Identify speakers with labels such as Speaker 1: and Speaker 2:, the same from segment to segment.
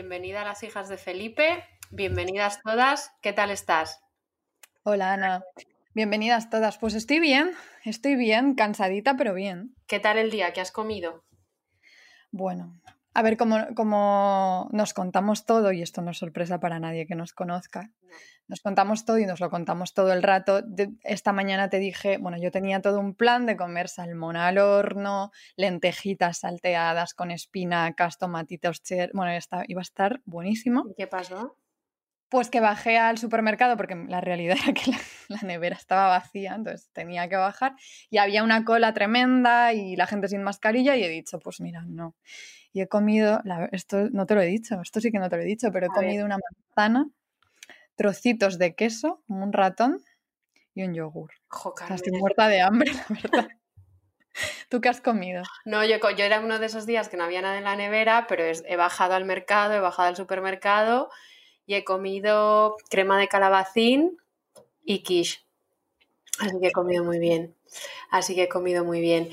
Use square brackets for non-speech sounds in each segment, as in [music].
Speaker 1: Bienvenida a las hijas de Felipe, bienvenidas todas, ¿qué tal estás?
Speaker 2: Hola Ana, bienvenidas todas. Pues estoy bien, estoy bien, cansadita, pero bien.
Speaker 1: ¿Qué tal el día? ¿Qué has comido?
Speaker 2: Bueno, a ver, como, nos contamos todo, y esto no es sorpresa para nadie que nos conozca, nos contamos todo y nos lo contamos todo el rato. esta mañana te dije, bueno, yo tenía todo un plan de comer salmón al horno, lentejitas salteadas con espinacas, tomatitos, bueno, iba a estar buenísimo.
Speaker 1: ¿Qué pasó?
Speaker 2: Pues que bajé al supermercado porque la realidad [laughs] era que la, nevera estaba vacía, entonces tenía que bajar y había una cola tremenda y la gente sin mascarilla y he dicho, pues mira, no. Y he comido, esto no te lo he dicho, esto sí que no te lo he dicho, pero he comido una manzana, trocitos de queso, un ratón y un yogur. estoy muerta de hambre, [laughs] la verdad. ¿Tú qué has comido?
Speaker 1: No, yo, yo era uno de esos días que no había nada en la nevera, pero he bajado al mercado, he bajado al supermercado y he comido crema de calabacín y quiche. Así que he comido muy bien. Así que he comido muy bien.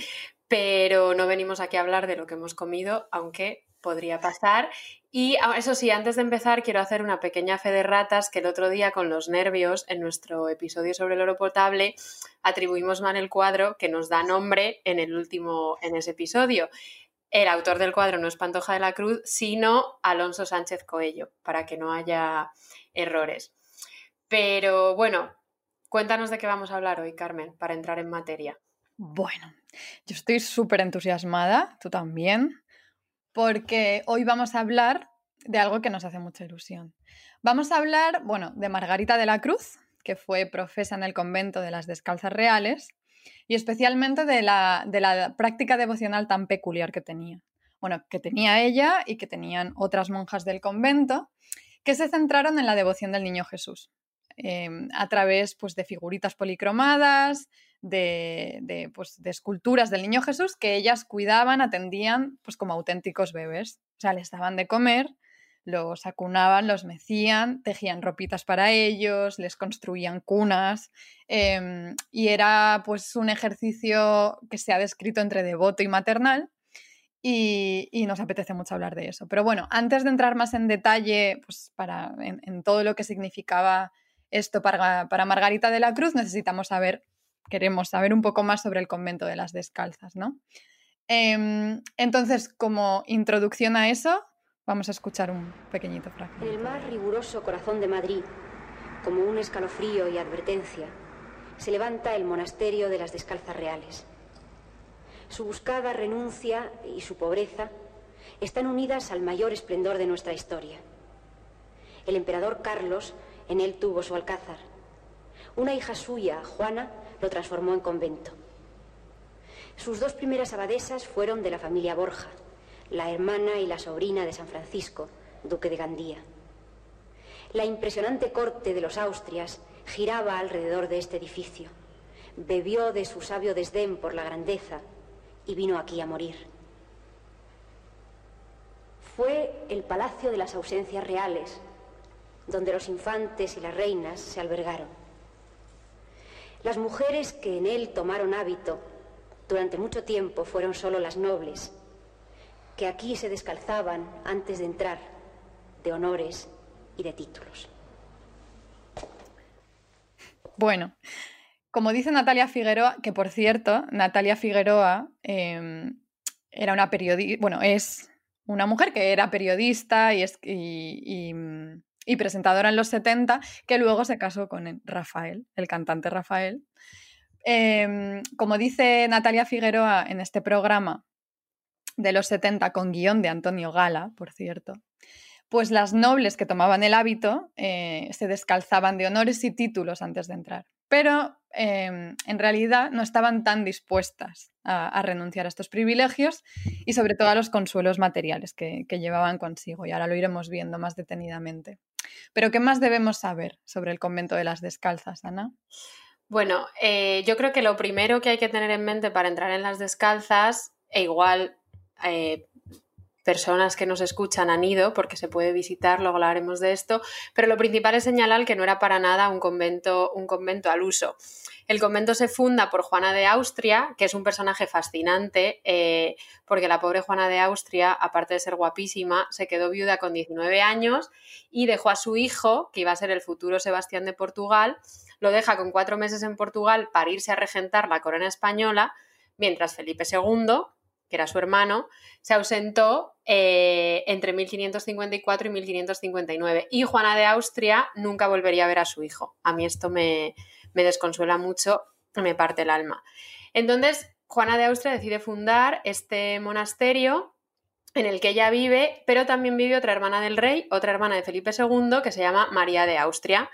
Speaker 1: Pero no venimos aquí a hablar de lo que hemos comido, aunque podría pasar. Y ah, eso sí, antes de empezar, quiero hacer una pequeña fe de ratas que el otro día, con los nervios, en nuestro episodio sobre el oro potable, atribuimos mal el cuadro que nos da nombre en el último, en ese episodio el autor del cuadro no es Pantoja de la Cruz, sino Alonso Sánchez Coello, para que no haya errores. Pero bueno, cuéntanos de qué vamos a hablar hoy, Carmen, para entrar en materia.
Speaker 2: Bueno, yo estoy súper entusiasmada, tú también, porque hoy vamos a hablar de algo que nos hace mucha ilusión. Vamos a hablar, bueno, de Margarita de la Cruz, que fue profesa en el convento de las Descalzas Reales, y especialmente de la, de la práctica devocional tan peculiar que tenía. Bueno, que tenía ella y que tenían otras monjas del convento, que se centraron en la devoción del Niño Jesús, em, a través pues, de figuritas policromadas, de, de, pues, de, esculturas del Niño Jesús que ellas cuidaban, atendían pues, como auténticos bebés. O sea, les daban de comer, los acunaban, los mecían, tejían ropitas para ellos, les construían cunas em, y era pues un ejercicio que se ha descrito entre devoto y maternal y, nos apetece mucho hablar de eso. Pero bueno, antes de entrar más en detalle pues para, en, todo lo que significaba esto para, para, Margarita de la Cruz, necesitamos saber, queremos saber un poco más sobre el convento de las descalzas, ¿no? Em, entonces, como introducción a eso, Vamos a escuchar un pequeñito fragmento.
Speaker 3: En el más riguroso corazón de Madrid, como un escalofrío y advertencia, se levanta el monasterio de las Descalzas Reales. Su buscada renuncia y su pobreza están unidas al mayor esplendor de nuestra historia. El emperador Carlos en él tuvo su alcázar. Una hija suya, Juana, lo transformó en convento. Sus dos primeras abadesas fueron de la familia Borja la hermana y la sobrina de San Francisco, duque de Gandía. La impresionante corte de los Austrias giraba alrededor de este edificio. Bebió de su sabio desdén por la grandeza y vino aquí a morir. Fue el Palacio de las Ausencias Reales, donde los infantes y las reinas se albergaron. Las mujeres que en él tomaron hábito durante mucho tiempo fueron solo las nobles, que aquí se descalzaban antes de entrar, de honores y de títulos.
Speaker 2: Bueno, como dice Natalia Figueroa, que por cierto, Natalia Figueroa em, era una periodista, bueno, es una mujer que era periodista y, es, y, presentadora en los 70, que luego se casó con Rafael, el cantante Rafael. Em, como dice Natalia Figueroa en este programa, de los 70 con guion de Antonio Gala, por cierto, pues las nobles que tomaban el hábito eh, se descalzaban de honores y títulos antes de entrar, pero em, en realidad no estaban tan dispuestas a, renunciar a estos privilegios y sobre todo a los consuelos materiales que, llevaban consigo, y ahora lo iremos viendo más detenidamente. Pero ¿qué más debemos saber sobre el convento de las descalzas, Ana?
Speaker 1: Bueno, eh, yo creo que lo primero que hay que tener en mente para entrar en las descalzas, e igual eh, personas que nos escuchan han ido, porque se puede visitar, luego hablaremos de esto, pero lo principal es señalar que no era para nada un convento, un convento al uso. El convento se funda por Juana de Austria, que es un personaje fascinante, eh, porque la pobre Juana de Austria, aparte de ser guapísima, se quedó viuda con 19 años y dejó a su hijo, que iba a ser el futuro Sebastián de Portugal, lo deja con cuatro meses en Portugal para irse a regentar la corona española, mientras Felipe II, que era su hermano, se ausentó eh, entre 1554 y 1559. Y Juana de Austria nunca volvería a ver a su hijo. A mí esto me, me desconsuela mucho, me parte el alma. Entonces, Juana de Austria decide fundar este monasterio en el que ella vive, pero también vive otra hermana del rey, otra hermana de Felipe II, que se llama María de Austria.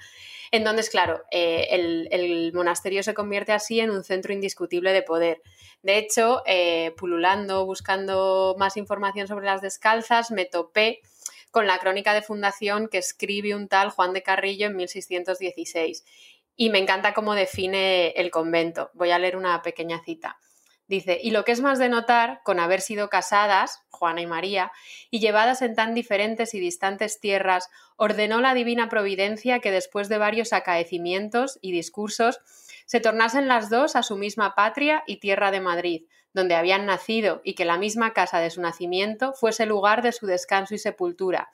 Speaker 1: Entonces, claro, eh, el, monasterio se convierte así en un centro indiscutible de poder. De hecho, eh, pululando, buscando más información sobre las descalzas, me topé con la crónica de fundación que escribe un tal Juan de Carrillo en 1616. Y me encanta cómo define el convento. Voy a leer una pequeña cita. Dice, y lo que es más de notar, con haber sido casadas, Juana y María, y llevadas en tan diferentes y distantes tierras, ordenó la divina providencia que después de varios acaecimientos y discursos, se tornasen las dos a su misma patria y tierra de Madrid, donde habían nacido, y que la misma casa de su nacimiento fuese lugar de su descanso y sepultura,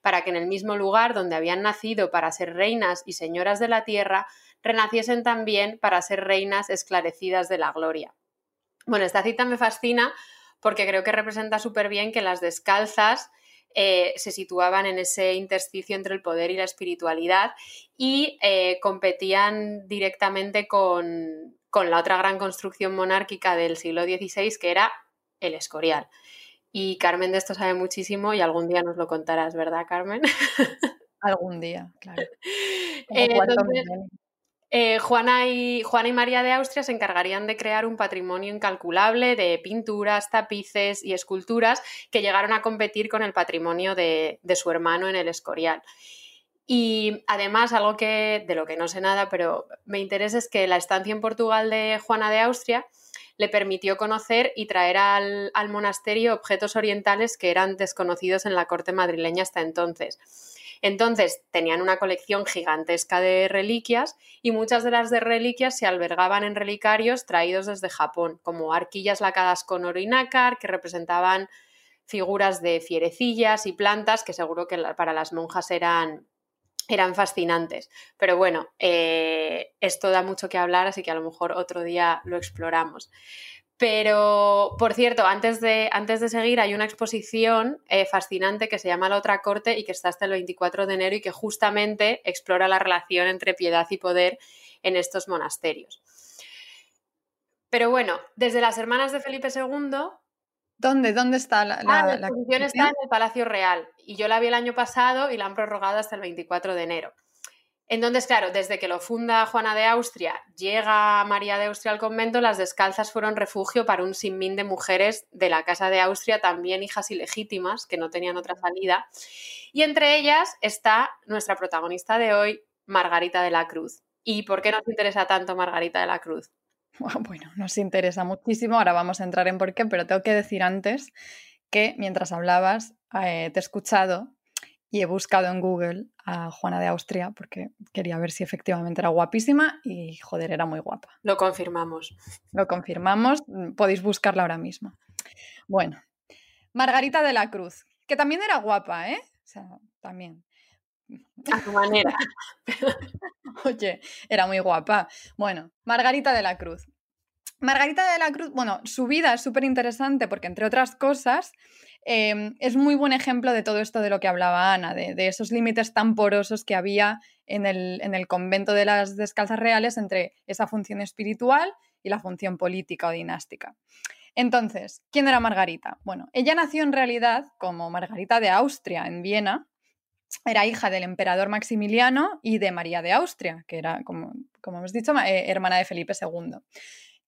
Speaker 1: para que en el mismo lugar donde habían nacido para ser reinas y señoras de la tierra, renaciesen también para ser reinas esclarecidas de la gloria. Bueno, esta cita me fascina porque creo que representa súper bien que las descalzas eh, se situaban en ese intersticio entre el poder y la espiritualidad y eh, competían directamente con, la otra gran construcción monárquica del siglo XVI, que era el Escorial. Y Carmen de esto sabe muchísimo y algún día nos lo contarás, ¿verdad, Carmen? [laughs]
Speaker 2: Algún día, claro. [laughs]
Speaker 1: Eh, Juana, y, Juana y María de Austria se encargarían de crear un patrimonio incalculable de pinturas, tapices y esculturas que llegaron a competir con el patrimonio de, su hermano en el Escorial. Y además, algo que de lo que no sé nada, pero me interesa es que la estancia en Portugal de Juana de Austria le permitió conocer y traer al, al monasterio objetos orientales que eran desconocidos en la corte madrileña hasta entonces. Entonces tenían una colección gigantesca de reliquias y muchas de las de reliquias se albergaban en relicarios traídos desde Japón, como arquillas lacadas con oro y nácar que representaban figuras de fierecillas y plantas que seguro que para las monjas eran, eran fascinantes. Pero bueno, eh, esto da mucho que hablar, así que a lo mejor otro día lo exploramos. Pero, por cierto, antes de, antes de seguir, hay una exposición eh, fascinante que se llama La otra corte y que está hasta el 24 de enero y que justamente explora la relación entre piedad y poder en estos monasterios. Pero bueno, desde las hermanas de Felipe II.
Speaker 2: ¿Dónde? ¿Dónde está la,
Speaker 1: la, ah, exposición? está en el Palacio Real y yo la vi el año pasado y la han prorrogado hasta el 24 de enero. Entonces, claro, desde que lo funda Juana de Austria, llega María de Austria al convento, las descalzas fueron refugio para un sinmín de mujeres de la Casa de Austria, también hijas ilegítimas, que no tenían otra salida. Y entre ellas está nuestra protagonista de hoy, Margarita de la Cruz. ¿Y por qué nos interesa tanto Margarita de la Cruz?
Speaker 2: Bueno, nos interesa muchísimo, ahora vamos a entrar en por qué, pero tengo que decir antes que mientras hablabas eh, te he escuchado y he buscado en Google a Juana de Austria porque quería ver si efectivamente era guapísima y joder, era muy guapa.
Speaker 1: Lo confirmamos.
Speaker 2: Lo confirmamos, podéis buscarla ahora mismo. Bueno, Margarita de la Cruz, que también era guapa, ¿eh? O sea, también.
Speaker 1: A tu manera. [laughs]
Speaker 2: Oye, era muy guapa. Bueno, Margarita de la Cruz. Margarita de la Cruz, bueno, su vida es súper interesante porque, entre otras cosas, Em, es muy buen ejemplo de todo esto de lo que hablaba Ana, de, esos límites tan porosos que había en el, convento de las descalzas reales entre esa función espiritual y la función política o dinástica. Entonces, ¿quién era Margarita? Bueno, ella nació en realidad como Margarita de Austria en Viena, era hija del emperador Maximiliano y de María de Austria, que era, como, hemos dicho, eh, hermana de Felipe II.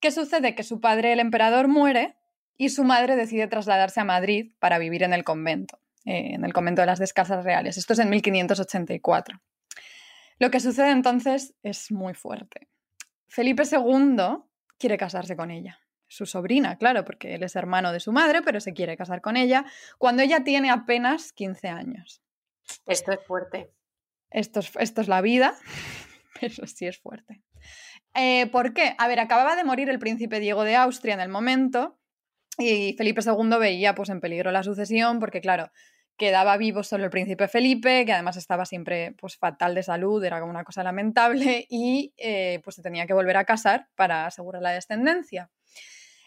Speaker 2: ¿Qué sucede? Que su padre, el emperador, muere y su madre decide trasladarse a Madrid para vivir en el convento, eh, en el convento de las Descalzas Reales. Esto es en 1584. Lo que sucede entonces es muy fuerte. Felipe II quiere casarse con ella. su sobrina, claro, porque él es hermano de su madre, pero se quiere casar con ella, cuando ella tiene apenas 15 años.
Speaker 1: Esto es fuerte.
Speaker 2: Esto es, esto es la vida, [laughs] pero sí es fuerte. Eh, ¿Por qué? A ver, acababa de morir el príncipe Diego de Austria en el momento y Felipe II veía pues, en peligro la sucesión porque, claro, quedaba vivo solo el príncipe Felipe, que además estaba siempre pues, fatal de salud, era como una cosa lamentable, y eh, pues se tenía que volver a casar para asegurar la descendencia.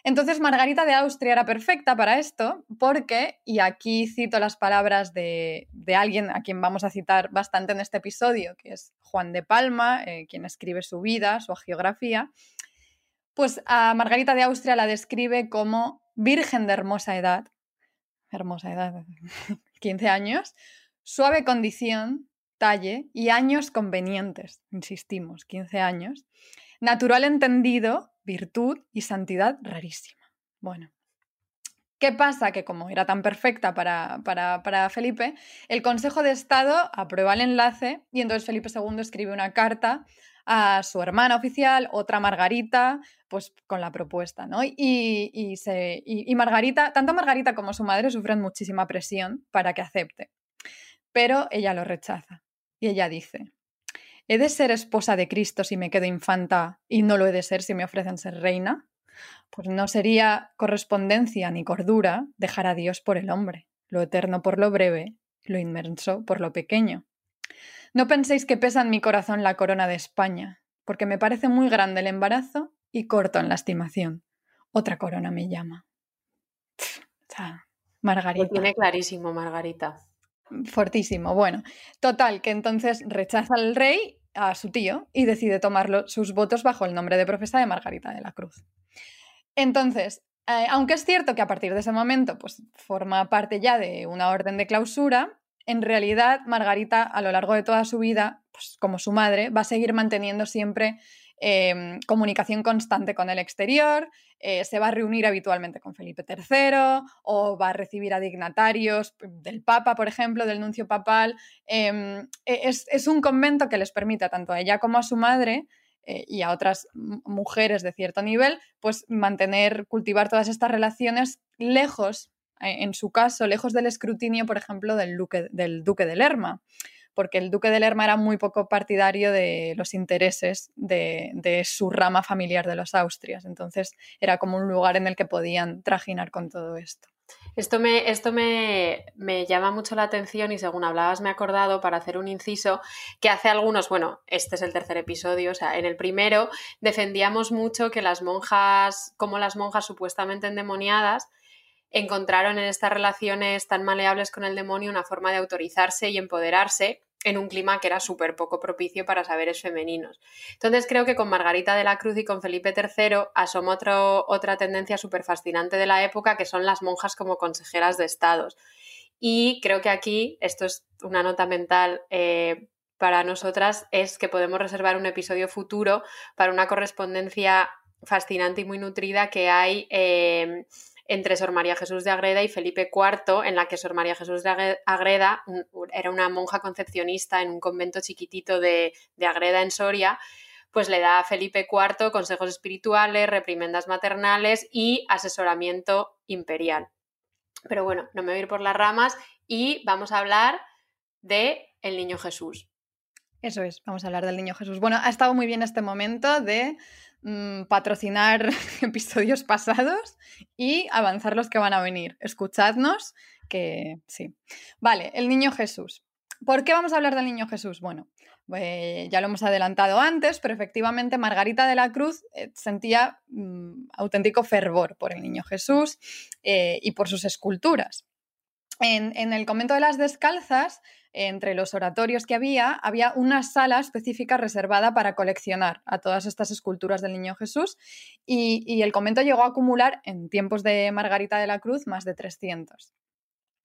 Speaker 2: Entonces Margarita de Austria era perfecta para esto porque, y aquí cito las palabras de, alguien a quien vamos a citar bastante en este episodio, que es Juan de Palma, eh, quien escribe su vida, su geografía, pues a Margarita de Austria la describe como virgen de hermosa edad, hermosa edad, [laughs] 15 años, suave condición, talle y años convenientes, insistimos, 15 años, natural entendido, virtud y santidad rarísima. Bueno, ¿Qué pasa? Que como era tan perfecta para, para, Felipe, el Consejo de Estado aprueba el enlace y entonces Felipe II escribe una carta a su hermana oficial, otra Margarita, pues con la propuesta, ¿no? Y, y, se, y, Margarita, tanto Margarita como su madre sufren muchísima presión para que acepte, pero ella lo rechaza y ella dice, ¿He de ser esposa de Cristo si me quedo infanta y no lo he de ser si me ofrecen ser reina? Pues no sería correspondencia ni cordura dejar a Dios por el hombre, lo eterno por lo breve, lo inmenso por lo pequeño. No penséis que pesa en mi corazón la corona de España, porque me parece muy grande el embarazo y corto en la estimación. Otra corona me llama. Margarita.
Speaker 1: Lo tiene clarísimo, Margarita.
Speaker 2: Fortísimo. Bueno, total, que entonces rechaza al rey, a su tío, y decide tomar sus votos bajo el nombre de profesa de Margarita de la Cruz. Entonces, eh, aunque es cierto que a partir de ese momento pues, forma parte ya de una orden de clausura, en realidad Margarita a lo largo de toda su vida, pues, como su madre, va a seguir manteniendo siempre Em, comunicación constante con el exterior, eh, se va a reunir habitualmente con Felipe III o va a recibir a dignatarios del Papa, por ejemplo, del nuncio papal. Em, e, es, un convento que les permite tanto a ella como a su madre eh, y a otras mujeres de cierto nivel, pues mantener, cultivar todas estas relaciones lejos, en su caso, lejos del escrutinio, por ejemplo, del duque, del duque de Lerma porque el duque de Lerma era muy poco partidario de los intereses de, su rama familiar de los Austrias. Entonces era como un lugar en el que podían trajinar con todo esto.
Speaker 1: Esto, me, esto me, me, llama mucho la atención y según hablabas me he acordado para hacer un inciso que hace algunos, bueno, este es el tercer episodio, o sea, en el primero defendíamos mucho que las monjas, como las monjas supuestamente endemoniadas, encontraron en estas relaciones tan maleables con el demonio una forma de autorizarse y empoderarse en un clima que era súper poco propicio para saberes femeninos. Entonces creo que con Margarita de la Cruz y con Felipe III asoma otra tendencia súper fascinante de la época, que son las monjas como consejeras de estados. Y creo que aquí, esto es una nota mental eh, para nosotras, es que podemos reservar un episodio futuro para una correspondencia fascinante y muy nutrida que hay eh, entre Sor María Jesús de Agreda y Felipe IV, en la que Sor María Jesús de Agreda era una monja concepcionista en un convento chiquitito de, Agreda en Soria, pues le da a Felipe IV consejos espirituales, reprimendas maternales y asesoramiento imperial. Pero bueno, no me voy a ir por las ramas y vamos a hablar de el niño Jesús.
Speaker 2: Eso es, vamos a hablar del niño Jesús. Bueno, ha estado muy bien este momento de Mm, patrocinar [laughs] episodios pasados y avanzar los que van a venir. Escuchadnos, que sí. Vale, el niño Jesús. ¿Por qué vamos a hablar del niño Jesús? Bueno, eh, ya lo hemos adelantado antes, pero efectivamente Margarita de la Cruz eh, sentía mm, auténtico fervor por el niño Jesús eh, y por sus esculturas. En, el convento de las descalzas, entre los oratorios que había, había una sala específica reservada para coleccionar a todas estas esculturas del Niño Jesús y, el convento llegó a acumular en tiempos de Margarita de la Cruz más de 300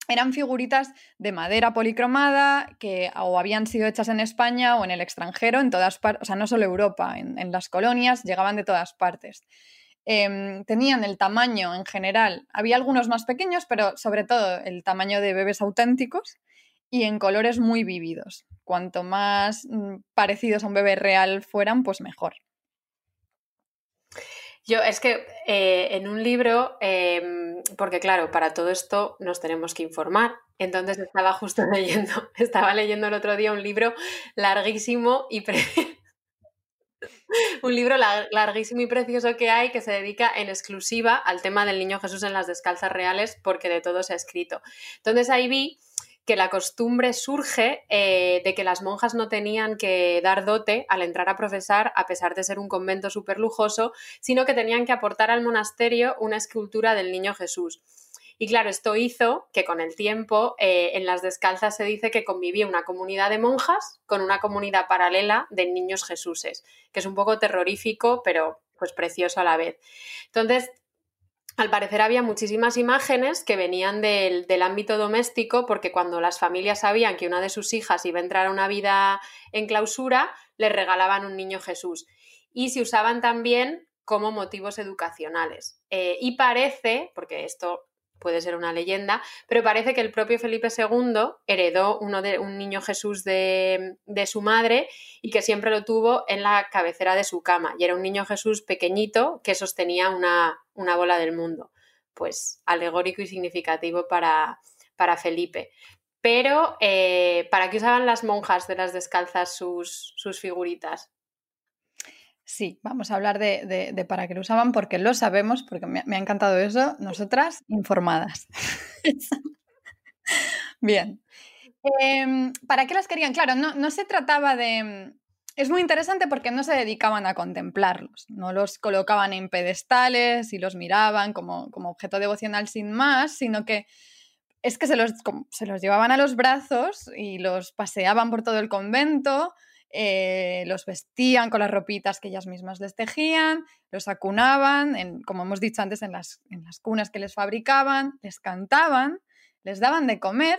Speaker 2: eran figuritas de madera policromada que o habían sido hechas en España o en el extranjero, en todas partes, o sea, no solo Europa, en, las colonias llegaban de todas partes. Em, tenían el tamaño en general, había algunos más pequeños, pero sobre todo el tamaño de bebés auténticos y en colores muy vívidos. Cuanto más mm, parecidos a un bebé real fueran, pues mejor.
Speaker 1: Yo es que eh, en un libro, em, porque claro, para todo esto nos tenemos que informar. Entonces estaba justo [laughs] leyendo, estaba leyendo el otro día un libro larguísimo y [laughs] un libro larguísimo y precioso que hay que se dedica en exclusiva al tema del niño Jesús en las descalzas reales, porque de todo se ha escrito. Entonces ahí vi que la costumbre surge eh, de que las monjas no tenían que dar dote al entrar a profesar, a pesar de ser un convento súper lujoso, sino que tenían que aportar al monasterio una escultura del niño Jesús. Y claro, esto hizo que con el tiempo eh, en las descalzas se dice que convivía una comunidad de monjas con una comunidad paralela de niños Jesuses, que es un poco terrorífico, pero pues precioso a la vez. Entonces, al parecer había muchísimas imágenes que venían del, ámbito doméstico porque cuando las familias sabían que una de sus hijas iba a entrar a una vida en clausura, le regalaban un niño Jesús. Y se usaban también como motivos educacionales. Eh, y parece, porque esto puede ser una leyenda, pero parece que el propio Felipe II heredó uno de, un niño Jesús de, su madre y que siempre lo tuvo en la cabecera de su cama. Y era un niño Jesús pequeñito que sostenía una, bola del mundo. Pues alegórico y significativo para, para Felipe. Pero, eh, ¿para qué usaban las monjas de las descalzas sus, sus figuritas?
Speaker 2: Sí, vamos a hablar de, para qué lo usaban porque lo sabemos, porque me, ha encantado eso. Nosotras informadas. [laughs] Bien. Em, ¿Para qué las querían? Claro, no, se trataba de... Es muy interesante porque no se dedicaban a contemplarlos, no los colocaban en pedestales y los miraban como, como objeto devocional sin más, sino que es que se los, se los llevaban a los brazos y los paseaban por todo el convento, eh, los vestían con las ropitas que ellas mismas les tejían, los acunaban, en, como hemos dicho antes, en las, en las cunas que les fabricaban, les cantaban, les daban de comer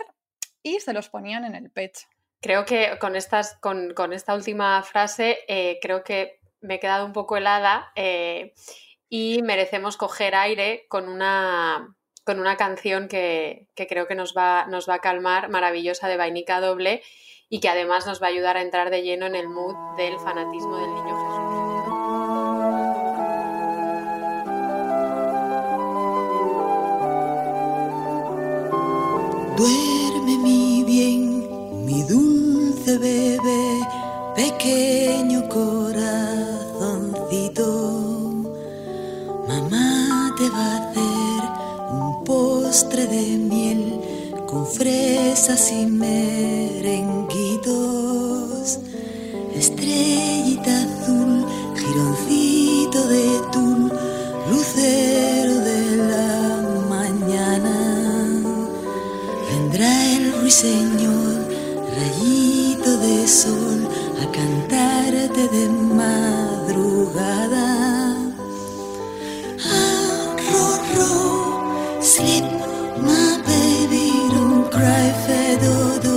Speaker 2: y se los ponían en el pecho.
Speaker 1: Creo que con, esta última frase, eh, creo que me he quedado un poco helada eh, y merecemos coger aire con una, con una canción que, creo que nos va, nos va a calmar, maravillosa de Vainica Doble y que además nos va a ayudar a entrar de lleno en el mood del fanatismo del niño Jesús.
Speaker 4: Bebé, pequeño corazoncito. Mamá te va a hacer un postre de miel con fresas y merenguitos, estrellita azul, gironcito de tul, lucero de la mañana. Vendrá el ruiseñor, de sol, a cantarte de madrugada. Ah, ro, ro, sleep cry fedodo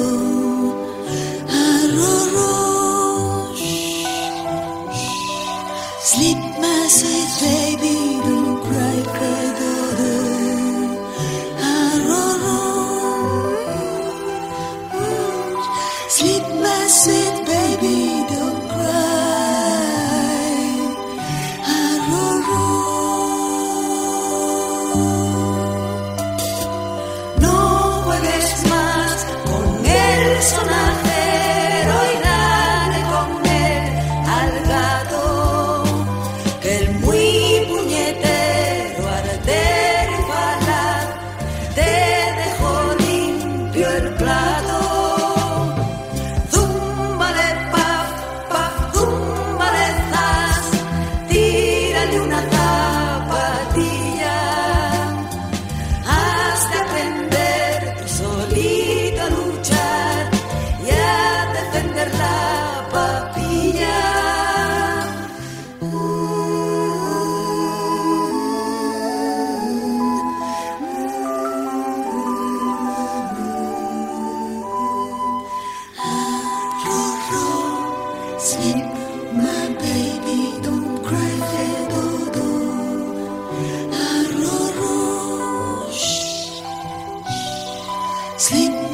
Speaker 4: Sleep.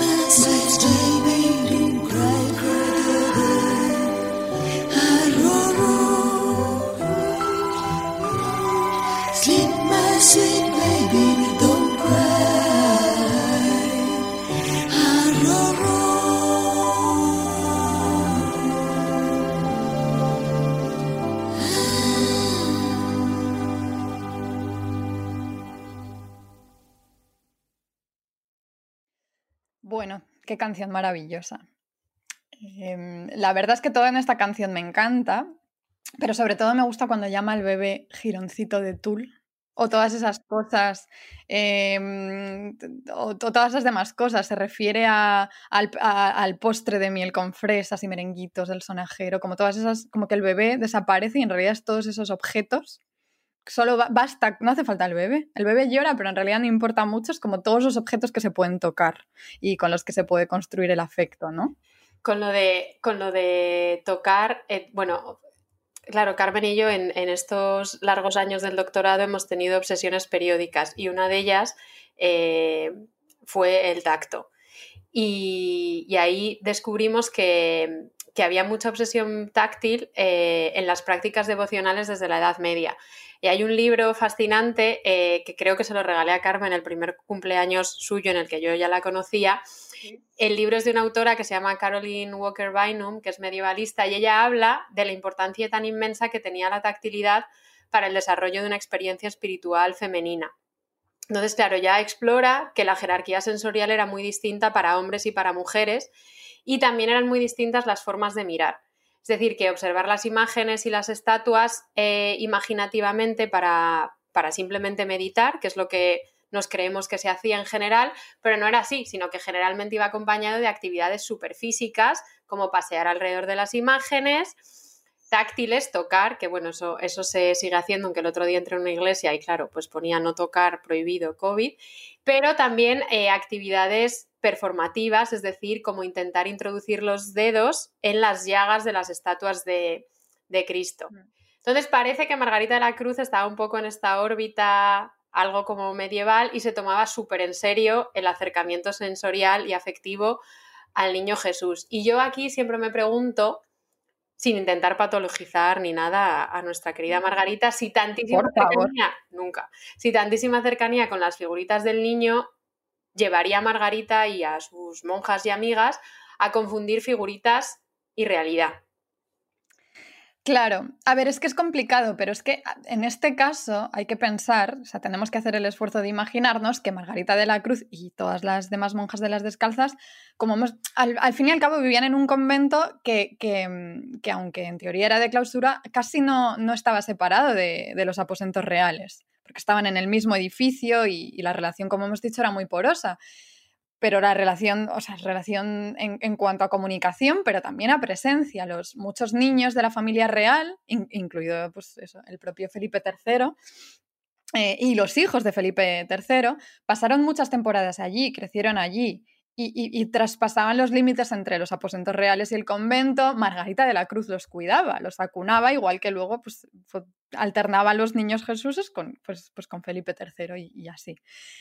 Speaker 2: Qué canción maravillosa. Em, la verdad es que todo en esta canción me encanta, pero sobre todo me gusta cuando llama al bebé gironcito de tul. O todas esas cosas, em, o, todas esas demás cosas. Se refiere al, postre de miel con fresas y merenguitos del sonajero, como todas esas, como que el bebé desaparece y en realidad es todos esos objetos solo basta, no hace falta el bebé. El bebé llora, pero en realidad no importa mucho, es como todos los objetos que se pueden tocar y con los que se puede construir el afecto, ¿no?
Speaker 1: Con lo de, con lo de tocar, eh, bueno, claro, Carmen y yo en, estos largos años del doctorado hemos tenido obsesiones periódicas y una de ellas eh, fue el tacto. Y, ahí descubrimos que, había mucha obsesión táctil eh, en las prácticas devocionales desde la Edad Media. Y hay un libro fascinante eh, que creo que se lo regalé a Carmen el primer cumpleaños suyo en el que yo ya la conocía. El libro es de una autora que se llama Caroline Walker Bynum, que es medievalista, y ella habla de la importancia tan inmensa que tenía la tactilidad para el desarrollo de una experiencia espiritual femenina. Entonces, claro, ya explora que la jerarquía sensorial era muy distinta para hombres y para mujeres y también eran muy distintas las formas de mirar. Es decir, que observar las imágenes y las estatuas eh, imaginativamente para, para simplemente meditar, que es lo que nos creemos que se hacía en general, pero no era así, sino que generalmente iba acompañado de actividades superfísicas, como pasear alrededor de las imágenes, táctiles, tocar, que bueno, eso, eso se sigue haciendo, aunque el otro día entré en una iglesia y claro, pues ponía no tocar, prohibido COVID, pero también eh, actividades performativas, es decir, como intentar introducir los dedos en las llagas de las estatuas de, Cristo. Mm. Entonces parece que Margarita de la Cruz estaba un poco en esta órbita algo como medieval y se tomaba súper en serio el acercamiento sensorial y afectivo al niño Jesús. Y yo aquí siempre me pregunto, sin intentar patologizar ni nada a, nuestra querida mm. Margarita, si tantísima cercanía, nunca, si tantísima cercanía con las figuritas del niño llevaría a Margarita y a sus monjas y amigas a confundir figuritas y realidad.
Speaker 2: Claro, a ver, es que es complicado, pero es que en este caso hay que pensar, o sea, tenemos que hacer el esfuerzo de imaginarnos que Margarita de la Cruz y todas las demás monjas de las descalzas, como al, fin y al cabo vivían en un convento que, que, aunque en teoría era de clausura, casi no, no estaba separado de, de los aposentos reales estaban en el mismo edificio y, la relación, como hemos dicho, era muy porosa. Pero la relación, o sea, relación en, cuanto a comunicación, pero también a presencia. Los muchos niños de la familia real, incluido pues, el propio Felipe III, eh, y los hijos de Felipe III pasaron muchas temporadas allí, crecieron allí y, traspasaban los límites entre los aposentos reales y el convento. Margarita de la Cruz los cuidaba, los acunaba, igual que luego pues, alternaba a los niños Jesús con, pues, pues con Felipe III y, así.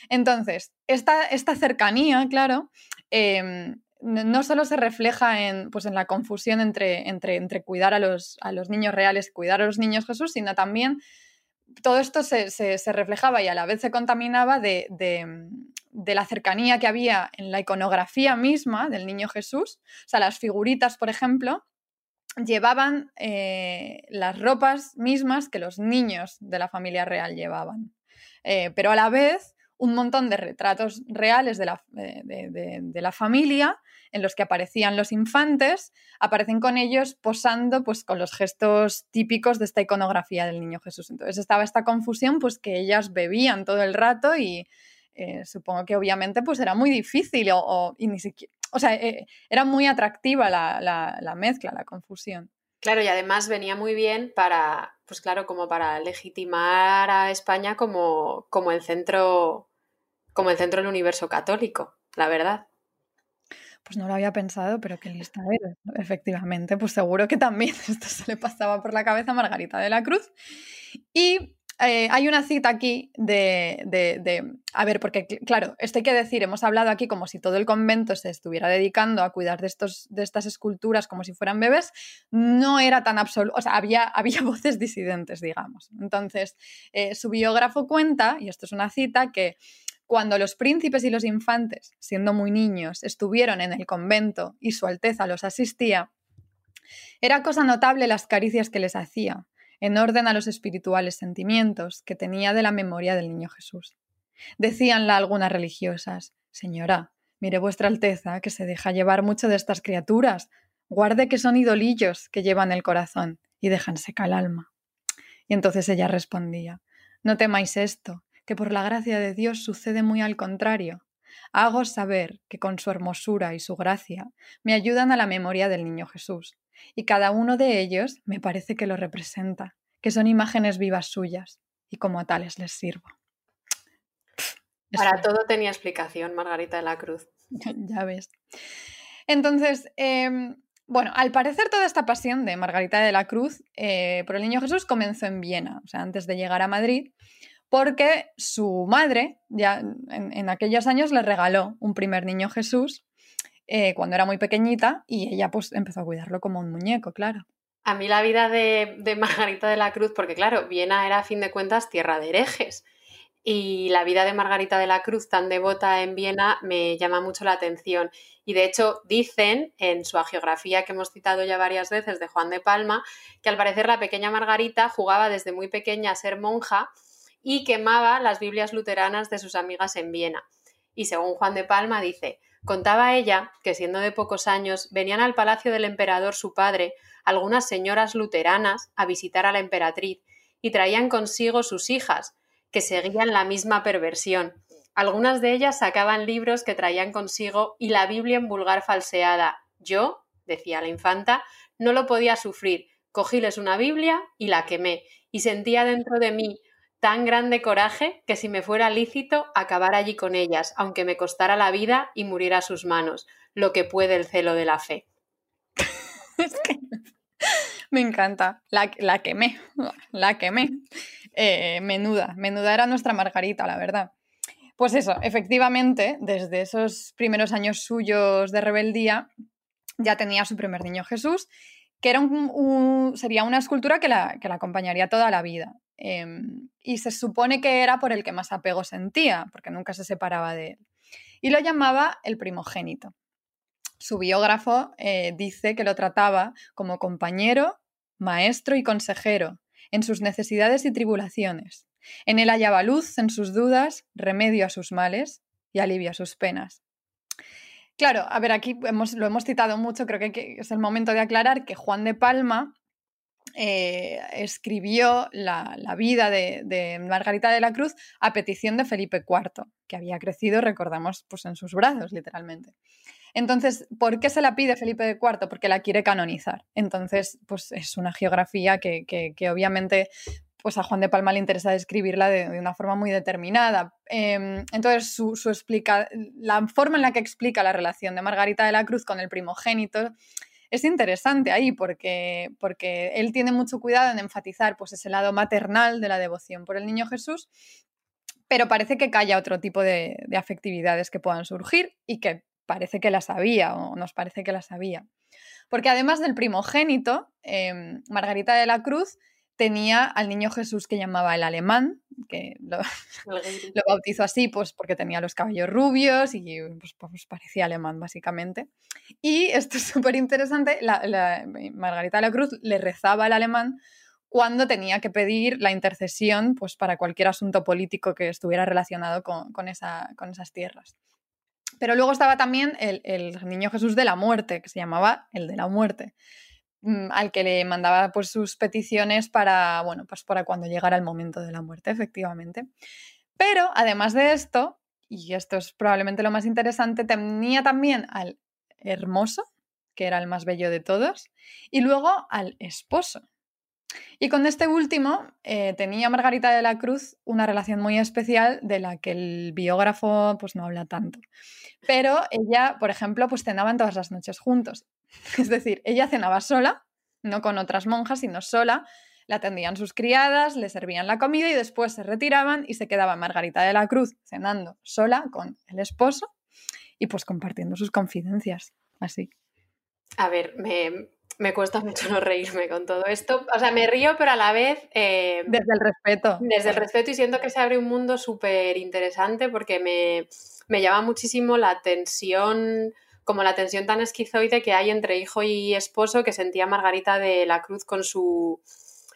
Speaker 2: Entonces, esta, esta cercanía, claro, em, no solo se refleja en, pues en la confusión entre, entre, entre cuidar a los, a los, niños reales y cuidar a los niños Jesús, sino también todo esto se, se, reflejaba y a la vez se contaminaba de la cercanía que había en la iconografía misma del niño Jesús. O sea, las figuritas, por ejemplo, llevaban eh, las ropas mismas que los niños de la familia real llevaban. Eh, pero a la vez, un montón de retratos reales de la, de, la, familia en los que aparecían los infantes, aparecen con ellos posando pues, con los gestos típicos de esta iconografía del niño Jesús. Entonces estaba esta confusión, pues que ellas bebían todo el rato y, eh, supongo que obviamente pues era muy difícil o, ni siquiera, o sea, eh, era muy atractiva la, mezcla, la confusión.
Speaker 1: Claro, y además venía muy bien para, pues claro, como para legitimar a España como, como el centro, como el centro del universo católico, la verdad.
Speaker 2: Pues no lo había pensado, pero qué lista eres. Efectivamente, pues seguro que también [laughs] esto se le pasaba por la cabeza a Margarita de la Cruz. Y eh, hay una cita aquí de, A ver, porque claro, esto hay que decir, hemos hablado aquí como si todo el convento se estuviera dedicando a cuidar de, estos, de estas esculturas como si fueran bebés, no era tan absoluto, o sea, había, [laughs] había voces disidentes, digamos. Entonces, eh, su biógrafo cuenta, y esto es una cita, que cuando los príncipes y los infantes, siendo muy niños, estuvieron en el convento y su Alteza los asistía, era cosa notable las caricias que les hacía, en orden a los espirituales sentimientos que tenía de la memoria del niño Jesús. Decíanla algunas religiosas, Señora, Mire vuestra Alteza, que se deja llevar mucho de estas criaturas. Guarde que son idolillos que llevan el corazón y dejan seca el alma. Y entonces ella respondía, No temáis esto, que por la gracia de Dios sucede muy al contrario. Hago saber que con su hermosura y su gracia me ayudan a la memoria del niño Jesús, y cada uno de ellos me parece que lo representa, que son imágenes vivas suyas, y como a tales les sirvo. [sniffs]
Speaker 1: Para todo tenía explicación, Margarita de la Cruz. [laughs]
Speaker 2: ya ves. Entonces, em, bueno, al parecer toda esta pasión de Margarita de la Cruz eh, por el Niño Jesús comenzó en Viena, o sea, antes de llegar a Madrid, porque su madre ya en, aquellos años le regaló un primer Niño Jesús eh, cuando era muy pequeñita y ella pues empezó a cuidarlo como un muñeco, claro.
Speaker 1: A mí la vida de, de Margarita de la Cruz, porque claro, Viena era a fin de cuentas tierra de herejes. Y la vida de Margarita de la Cruz, tan devota en Viena, me llama mucho la atención. Y de hecho dicen en su agiografía que hemos citado ya varias veces de Juan de Palma, que al parecer la pequeña Margarita jugaba desde muy pequeña a ser monja y quemaba las Biblias luteranas de sus amigas en Viena. Y según Juan de Palma dice, contaba ella que siendo de pocos años venían al palacio del emperador su padre algunas señoras luteranas a visitar a la emperatriz y traían consigo sus hijas, que seguían la misma perversión. Algunas de ellas sacaban libros que traían consigo y la Biblia en vulgar falseada. Yo, decía la infanta, no lo podía sufrir. Cogíles una Biblia y la quemé, y sentía dentro de mí tan grande coraje que si me fuera lícito acabar allí con ellas, aunque me costara la vida y muriera a sus manos, lo que puede el celo de la fe. [laughs]
Speaker 2: me encanta, la, la quemé, [laughs] la quemé. Eh, menuda, menuda era nuestra Margarita, la verdad. Pues eso, efectivamente, desde esos primeros años suyos de rebeldía, ya tenía su primer niño Jesús, que era un, sería una escultura que la, que la, acompañaría toda la vida. Em, y se supone que era por el que más apego sentía, porque nunca se separaba de él. Y lo llamaba el primogénito. Su biógrafo eh, dice que lo trataba como compañero, maestro y consejero, en sus necesidades y tribulaciones. En él hallaba luz en sus dudas, remedio a sus males y alivio a sus penas. Claro, a ver, aquí lo hemos citado mucho, creo que, es el momento de aclarar que Juan de Palma eh, escribió la, vida de, de, Margarita de la Cruz a petición de Felipe IV, que había crecido, recordamos, pues en sus brazos, literalmente. Entonces, ¿por qué se la pide Felipe IV? Porque la quiere canonizar. Entonces, pues es una geografía que, obviamente pues a Juan de Palma le interesa describirla de, una forma muy determinada. Em, entonces, su, explica, la forma en la que explica la relación de Margarita de la Cruz con el primogénito es interesante ahí porque, porque él tiene mucho cuidado en enfatizar pues, ese lado maternal de la devoción por el niño Jesús, pero parece que calla otro tipo de, de afectividades que puedan surgir y que parece que la sabía o nos parece que la sabía. Porque además del primogénito, em, Margarita de la Cruz tenía al niño Jesús que llamaba el alemán, que lo, [laughs] bautizó así pues porque tenía los cabellos rubios y pues, pues parecía alemán básicamente. Y esto es [laughs] súper interesante, Margarita de la Cruz le rezaba al alemán cuando tenía que pedir la intercesión pues, para cualquier asunto político que estuviera relacionado con, esa, con esas tierras. Pero luego estaba también el, niño Jesús de la muerte, que se llamaba el de la muerte, al que le mandaba pues, sus peticiones para, bueno, pues para cuando llegara el momento de la muerte, efectivamente. Pero además de esto, y esto es probablemente lo más interesante, tenía también al hermoso, que era el más bello de todos, y luego al esposo, y con este último eh, tenía Margarita de la Cruz una relación muy especial de la que el biógrafo pues, no habla tanto. Pero ella, por ejemplo, pues cenaban todas las noches juntos. [laughs] Es decir, ella cenaba sola, no con otras monjas, sino sola. La atendían sus criadas, le servían la comida y después se retiraban y se quedaba Margarita de la Cruz cenando sola con el esposo y pues compartiendo sus confidencias. Así.
Speaker 1: A ver, me, me cuesta mucho no reírme con todo esto. O sea, me río, pero a la vez...
Speaker 2: Eh, desde el respeto.
Speaker 1: Desde el respeto y siento que se abre un mundo súper interesante porque me, me llama muchísimo la tensión, como la tensión tan esquizoide que hay entre hijo y esposo que sentía Margarita de la Cruz con su...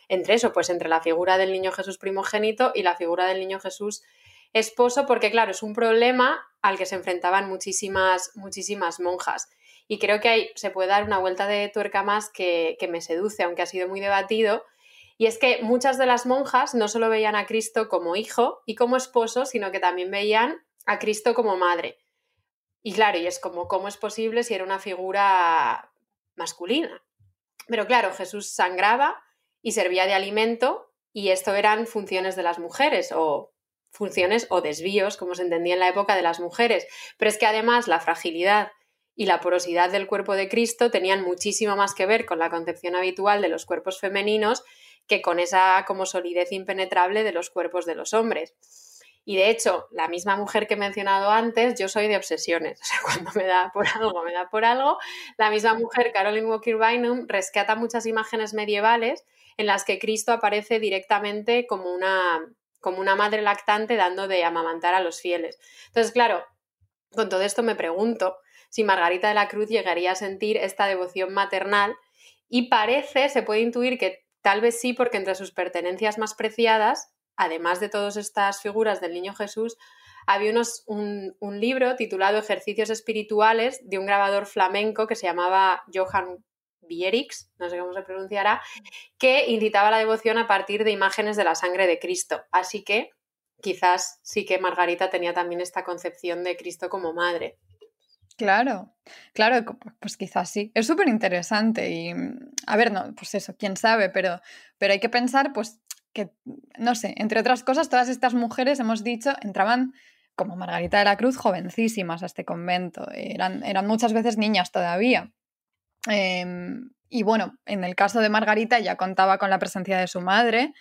Speaker 1: Entre eso, pues entre la figura del niño Jesús primogénito y la figura del niño Jesús esposo, porque claro, es un problema al que se enfrentaban muchísimas, muchísimas monjas. Y creo que ahí se puede dar una vuelta de tuerca más que, que me seduce, aunque ha sido muy debatido. Y es que muchas de las monjas no solo veían a Cristo como hijo y como esposo, sino que también veían a Cristo como madre. Y claro, y es como, ¿cómo es posible si era una figura masculina? Pero claro, Jesús sangraba y servía de alimento y esto eran funciones de las mujeres o funciones o desvíos, como se entendía en la época de las mujeres. Pero es que además la fragilidad y la porosidad del cuerpo de Cristo tenían muchísimo más que ver con la concepción habitual de los cuerpos femeninos que con esa como solidez impenetrable de los cuerpos de los hombres. Y de hecho, la misma mujer que he mencionado antes, yo soy de obsesiones. [laughs] O sea, cuando me da por algo, me da por algo. La misma mujer, Caroline Walker Bynum, rescata muchas imágenes medievales en las que Cristo aparece directamente como una, como una madre lactante dando de amamantar a los fieles. Entonces, claro, con todo esto me pregunto si Margarita de la Cruz llegaría a sentir esta devoción maternal y parece, se puede intuir que tal vez sí, porque entre sus pertenencias más preciadas además de todas estas figuras del Niño Jesús, había unos, un, libro titulado Ejercicios Espirituales de un grabador flamenco que se llamaba Johann Bierix, no sé cómo se pronunciará, que incitaba la devoción a partir de imágenes de la sangre de Cristo. Así que quizás sí que Margarita tenía también esta concepción de Cristo como madre.
Speaker 2: Claro, claro, pues quizás sí. Es súper interesante y, a ver, no, pues eso, quién sabe, pero, pero hay que pensar, pues, que, no sé, entre otras cosas, todas estas mujeres, hemos dicho, entraban como Margarita de la Cruz, jovencísimas a este convento. Eran, eran muchas veces niñas todavía. Em, y bueno, en el caso de Margarita ya contaba con la presencia de su madre,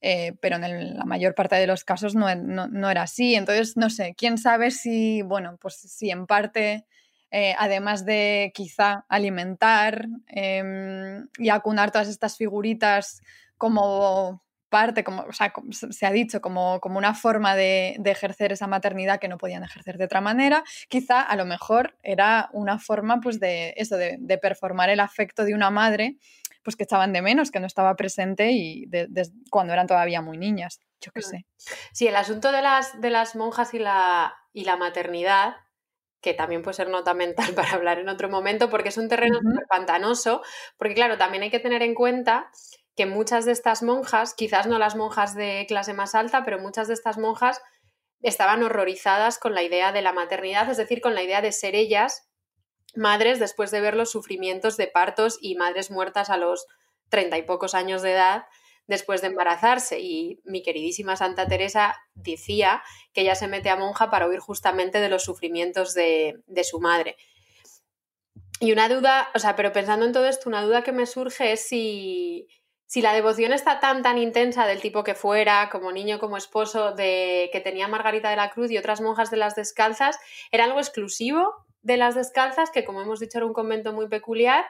Speaker 2: eh, pero en la mayor parte de los casos no, era así. Entonces, no sé, quién sabe si, bueno, pues si en parte, eh, además de quizá alimentar em, y acunar todas estas figuritas como parte, como, o sea, se ha dicho, como, como una forma de, ejercer esa maternidad que no podían ejercer de otra manera, quizá a lo mejor era una forma pues de eso, de, performar el afecto de una madre pues que echaban de menos, que no estaba presente y cuando eran todavía muy niñas, yo qué mm. sé.
Speaker 1: Sí, el asunto de las, de las monjas y la, y la maternidad, que también puede ser nota mental [laughs] para hablar en otro momento, porque es un terreno súper pantanoso, porque claro, también hay que tener en cuenta que muchas de estas monjas, quizás no las monjas de clase más alta, pero muchas de estas monjas estaban horrorizadas con la idea de la maternidad, es decir, con la idea de ser ellas madres después de ver los sufrimientos de partos y madres muertas a los treinta y pocos años de edad después de embarazarse. Y mi queridísima Santa Teresa decía que ella se mete a monja para huir justamente de los sufrimientos de, de su madre. Y una duda, o sea, pero pensando en todo esto, una duda que me surge es si, si la devoción está tan tan intensa del tipo que fuera, como niño, como esposo, de que tenía Margarita de la Cruz y otras monjas de las descalzas, era algo exclusivo de las descalzas, que como hemos dicho era un convento muy peculiar,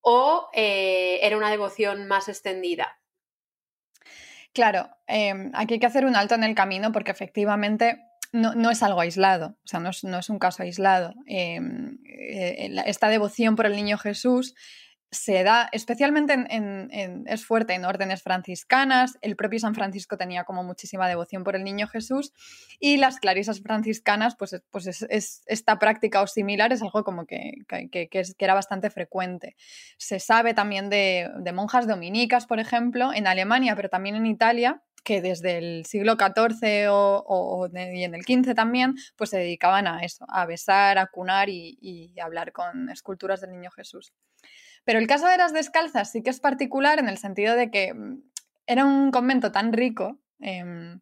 Speaker 1: o eh, era una devoción más extendida.
Speaker 2: Claro, em, aquí hay que hacer un alto en el camino porque efectivamente no, es algo aislado, o sea, no es, un caso aislado. Em, eh, esta devoción por el niño Jesús se da especialmente en, es fuerte en órdenes franciscanas, el propio San Francisco tenía como muchísima devoción por el niño Jesús y las clarisas franciscanas, pues, pues es, esta práctica o similar es algo como que, que, era bastante frecuente. Se sabe también de, monjas dominicas, por ejemplo, en Alemania, pero también en Italia, que desde el siglo XIV o, y en el XV también, pues se dedicaban a eso, a besar, a cunar y, y hablar con esculturas del niño Jesús. Pero el caso de las descalzas sí que es particular en el sentido de que mm, era un convento tan rico, em,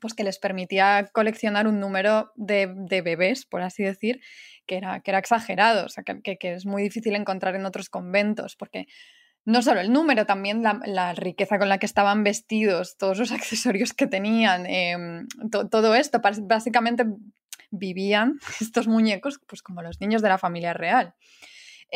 Speaker 2: pues que les permitía coleccionar un número de, bebés, por así decir, que era, que era exagerado, o sea, que, es muy difícil encontrar en otros conventos, porque no solo el número, también la, riqueza con la que estaban vestidos, todos los [laughs] accesorios que tenían, em, todo esto, básicamente vivían [laughs] estos muñecos pues como los niños de la familia real.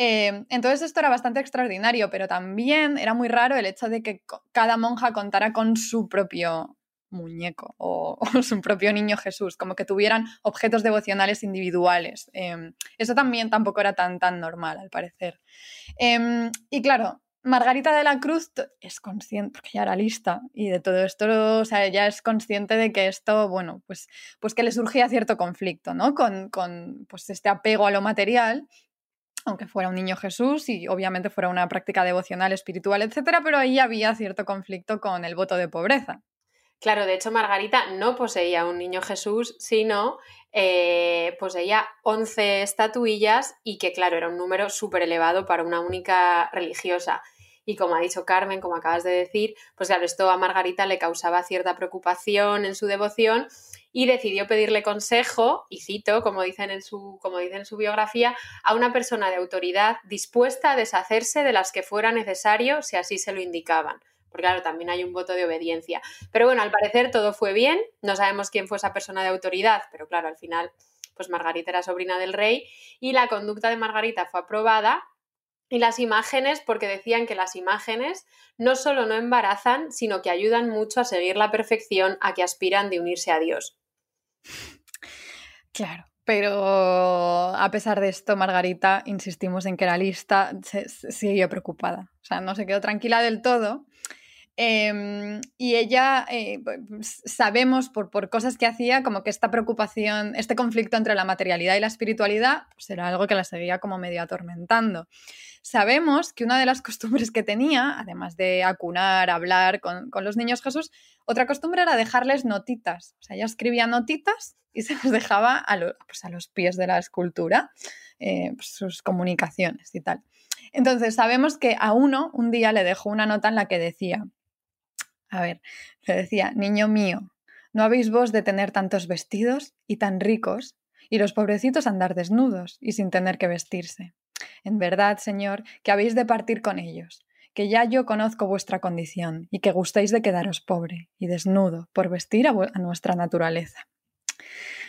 Speaker 2: Em, entonces esto era bastante extraordinario, pero también era muy raro el hecho de que cada monja contara con su propio muñeco [laughs] o, su propio niño Jesús, como que tuvieran objetos devocionales individuales. Em, eso también tampoco era tan, tan normal, al parecer. Em, y claro, Margarita de la Cruz es consciente, porque ya era lista, y de todo esto, o sea, ella es consciente de que esto, bueno, pues, pues que le surgía cierto conflicto, ¿no? Con, con pues este apego a lo material, aunque fuera un niño Jesús y obviamente fuera una práctica devocional, espiritual, etcétera, pero ahí había cierto conflicto con el voto de pobreza.
Speaker 1: Claro, de hecho Margarita no poseía un niño Jesús, sino eh, poseía 11 estatuillas y que claro, era un número súper elevado para una única religiosa. Y como ha dicho Carmen, como acabas de decir, pues claro, esto a Margarita le causaba cierta preocupación en su devoción y decidió pedirle consejo, y cito, como dicen en su, como dicen en su biografía, a una persona de autoridad dispuesta a deshacerse de las que fuera necesario si así se lo indicaban porque claro, también hay un voto de obediencia. Pero bueno, al parecer todo fue bien, no sabemos quién fue esa persona de autoridad, pero claro, al final, pues Margarita era sobrina del rey y la conducta de Margarita fue aprobada. Y las imágenes, porque decían que las imágenes no solo no embarazan, sino que ayudan mucho a seguir la perfección a que aspiran de unirse a Dios.
Speaker 2: Claro. Pero a pesar de esto, Margarita, insistimos en que la lista siguió preocupada. O sea, no se quedó tranquila del todo Em, y ella, eh, sabemos por, por, cosas que hacía, como que esta preocupación, este conflicto entre la materialidad y la espiritualidad, pues era algo que la seguía como medio atormentando. Sabemos que una de las [laughs] costumbres que tenía, además de acunar, hablar con, con los niños Jesús, otra costumbre era dejarles notitas. O sea, ella escribía notitas y se las dejaba a, pues a los pies de la escultura, eh, pues sus comunicaciones y tal. Entonces, sabemos que a uno un día le dejó una nota en la que decía, a ver, le decía, niño mío, ¿no habéis vos de tener tantos vestidos y tan ricos, y los pobrecitos andar desnudos y sin tener que vestirse? En verdad, Señor, que habéis de partir con ellos, que ya yo conozco vuestra condición y que gustáis de quedaros pobre y desnudo por vestir a nuestra naturaleza.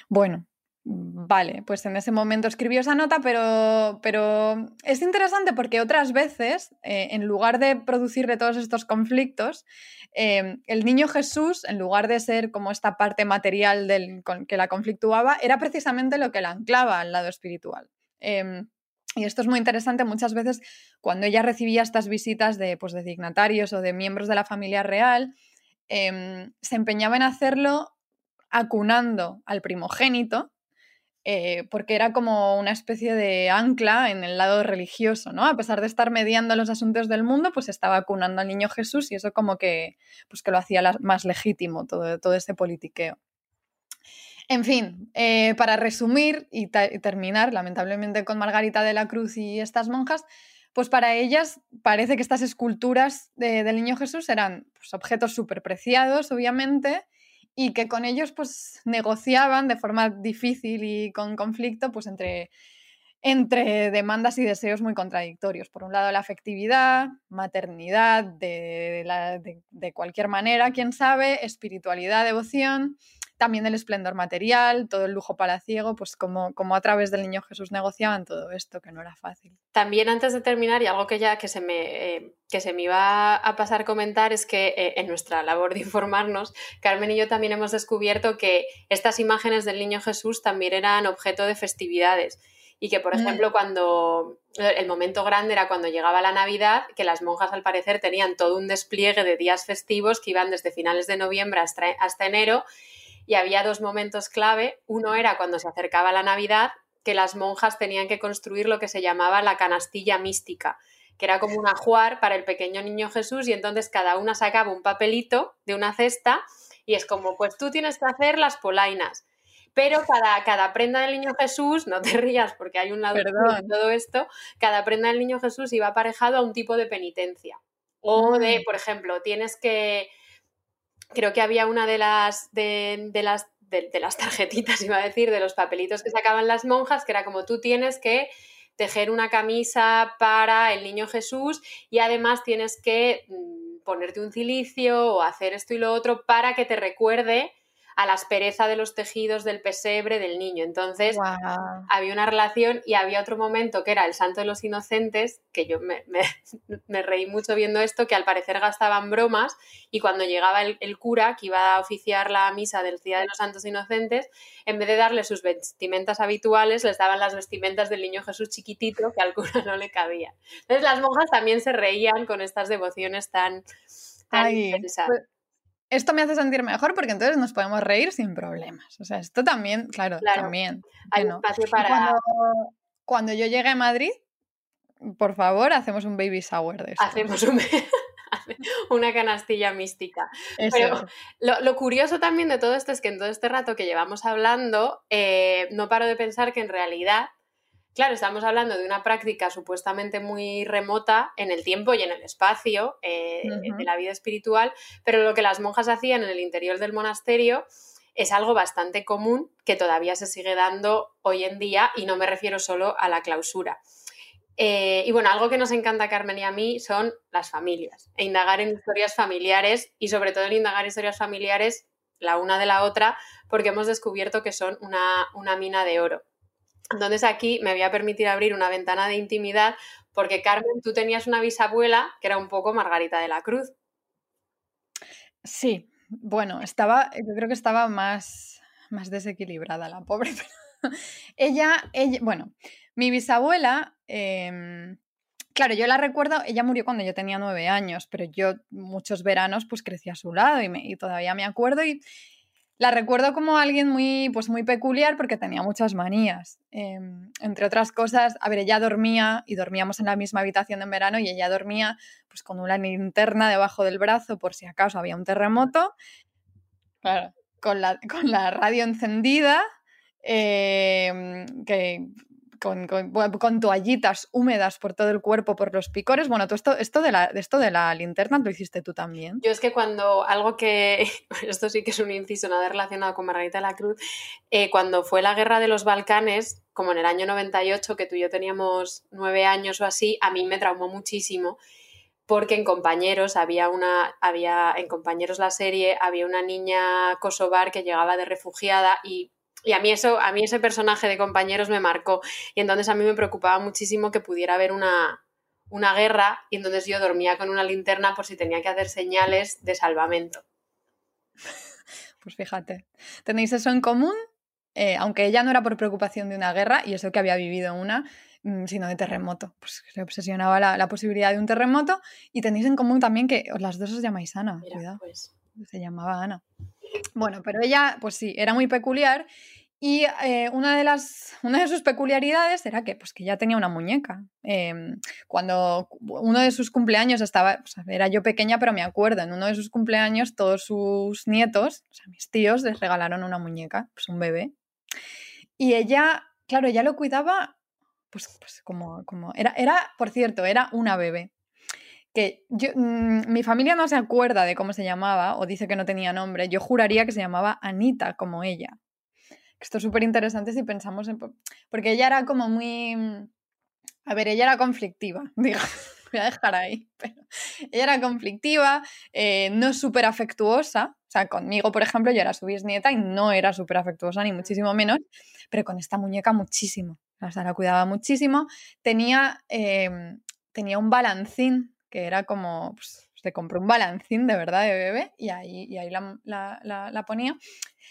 Speaker 2: Bueno, Vale, pues en ese momento escribió esa nota, pero, pero es interesante porque otras veces, eh, en lugar de producirle todos estos conflictos, eh, el niño Jesús, en lugar de ser como esta parte material del, que la conflictuaba, era precisamente lo que la anclaba al lado espiritual. Em, y esto es muy interesante muchas veces cuando ella recibía estas visitas de, pues, de dignatarios o de miembros de la familia real, em, se empeñaba en hacerlo acunando al primogénito, eh, porque era como una especie de ancla en el lado religioso, ¿no? A pesar de estar mediando los asuntos del mundo, pues estaba acunando al niño Jesús y eso como que, pues que lo hacía más legítimo todo, todo ese politiqueo. En fin, eh, para resumir y, terminar, lamentablemente, con Margarita de la Cruz y estas monjas, pues para ellas parece que estas esculturas del niño Jesús eran pues, objetos súper preciados, obviamente, y que con ellos pues negociaban de forma difícil y con conflicto pues entre, entre demandas y deseos muy contradictorios. Por un lado la afectividad, maternidad de, de cualquier manera, quién sabe, espiritualidad, devoción también el esplendor material, todo el lujo palaciego, pues como, como a través del niño Jesús negociaban todo esto, que no era fácil.
Speaker 1: También antes de terminar, y algo que ya que se me, eh, que se me iba a pasar a comentar, es que eh, en nuestra labor de informarnos, Carmen y yo también hemos descubierto que estas imágenes del niño Jesús también eran objeto de festividades y que, por mm. ejemplo, cuando el momento grande era cuando llegaba la Navidad, que las monjas al parecer tenían todo un despliegue de días festivos que iban desde finales de noviembre hasta, hasta enero y había dos momentos clave. Uno era cuando se acercaba la Navidad, que las monjas tenían que construir lo que se llamaba la canastilla mística, que era como un ajuar para el pequeño niño Jesús y entonces cada una sacaba un papelito de una cesta y es como, pues tú tienes que hacer las polainas. Pero cada, cada prenda del niño Jesús, no te rías porque hay un lado de todo esto, cada prenda del niño Jesús iba aparejado a un tipo de penitencia. O de, mm. por ejemplo, tienes que creo que había una de las, de, las, de, las tarjetitas, [laughs] iba a decir, de los papelitos que sacaban las monjas, que era como tú tienes que tejer una camisa para el niño Jesús y además tienes que mm, ponerte un cilicio o hacer esto y lo otro para que te recuerde a la aspereza de los tejidos del pesebre del niño. Entonces, había una relación y había otro momento que era el Santo de los Inocentes, que yo me, me- [laughs] me reí mucho viendo esto, que al parecer gastaban bromas y cuando llegaba el, el cura que iba a oficiar la misa del Día de los Santos Inocentes, en vez de darle sus vestimentas habituales, les daban las vestimentas del niño Jesús chiquitito que al cura [laughs] no le cabía. Entonces las monjas también se reían con estas devociones tan, tan
Speaker 2: Ay,
Speaker 1: intensas.
Speaker 2: pues, esto me hace sentir mejor porque entonces nos podemos reír sin problemas. O sea, esto también, claro,
Speaker 1: Claro.
Speaker 2: también.
Speaker 1: Hay
Speaker 2: bueno.
Speaker 1: espacio para...
Speaker 2: Cuando, cuando yo llegue a Madrid, por favor, hacemos un baby shower de esto.
Speaker 1: Hacemos un- [laughs] una canastilla mística.
Speaker 2: Eso
Speaker 1: pero- lo curioso también de todo esto es que en todo este rato que llevamos hablando, eh, no paro de pensar que en realidad, claro, estamos hablando de una práctica supuestamente muy remota en el tiempo y en el espacio eh, de la vida espiritual, pero lo que las monjas hacían en el interior del monasterio es algo bastante común que todavía se sigue dando hoy en día y no me refiero solo a la clausura. Eh, y bueno, algo que nos encanta a Carmen y a mí son las familias, e indagar en historias familiares y sobre todo en indagar historias familiares la una de la otra, porque hemos descubierto que son una, una mina de oro. Entonces aquí me voy a permitir abrir una ventana de intimidad, porque Carmen, tú tenías una bisabuela que era un poco Margarita de la Cruz.
Speaker 2: Sí, bueno, estaba, yo creo que estaba más, más desequilibrada la pobre. [laughs] ella, ella, bueno, mi bisabuela, em, claro, yo la recuerdo, ella murió cuando yo tenía nueve años, pero yo muchos veranos pues crecí a su lado y, me- y todavía me acuerdo y la recuerdo como alguien muy, pues muy peculiar porque tenía muchas manías. Em, entre otras cosas, a ver, ella dormía y dormíamos en la misma habitación en verano y ella dormía pues con una linterna debajo del brazo por si acaso había un terremoto. Claro. Con la, con la radio encendida, em, que, con, con- toallitas húmedas por todo el cuerpo, por los picores. Bueno, tú esto, esto, de la, esto de la linterna lo hiciste tú también.
Speaker 1: Yo es que cuando algo que, [laughs] esto sí que es un inciso nada relacionado con Margarita de la Cruz, eh, cuando fue la guerra de los Balcanes, como en el año 98, que tú y yo teníamos nueve años o así, a mí me traumó muchísimo porque en compañeros había una había en compañeros la serie había una niña kosovar que llegaba de refugiada y, y a mí eso a mí ese personaje de compañeros me marcó y entonces a mí me preocupaba muchísimo que pudiera haber una una guerra y entonces yo dormía con una linterna por si tenía que hacer señales de salvamento.
Speaker 2: Pues fíjate, tenéis eso en común, eh, aunque ella no era por preocupación de una guerra, y eso que había vivido una, mm, sino de terremoto. Pues se obsesionaba la, la posibilidad de un terremoto, y tenéis en común también que las dos os llamáis Ana,
Speaker 1: Mira,
Speaker 2: cuidado,
Speaker 1: pues
Speaker 2: se llamaba Ana. Bueno, pero ella, pues sí, era muy peculiar, y eh, una, de las, una de sus peculiaridades era que, pues, que ya tenía una muñeca. Em, cuando uno de sus cumpleaños estaba, era yo pequeña, pero me acuerdo, en uno de sus cumpleaños todos sus nietos, mis tíos, les regalaron una muñeca, pues un bebé. Y ella, claro, ella lo cuidaba, pues, pues como, como era, era, por cierto, era una bebé. Que yo, mm, mi familia no se acuerda de cómo se llamaba o dice que no tenía nombre. Yo juraría que se llamaba Anita, como ella. Esto es súper interesante si pensamos en... Porque ella era como muy... A ver, ella era conflictiva, [laughs] digo, voy a dejar ahí. Pero ella era conflictiva, eh, no súper afectuosa. O sea, conmigo, por ejemplo, yo era su bisnieta y no era súper afectuosa, ni muchísimo menos, pero con esta muñeca muchísimo. O sea, la cuidaba muchísimo. Tenía, eh, tenía un balancín, que era como... Pues, le compró un balancín de verdad de bebé y ahí, y ahí la, la, la, la ponía.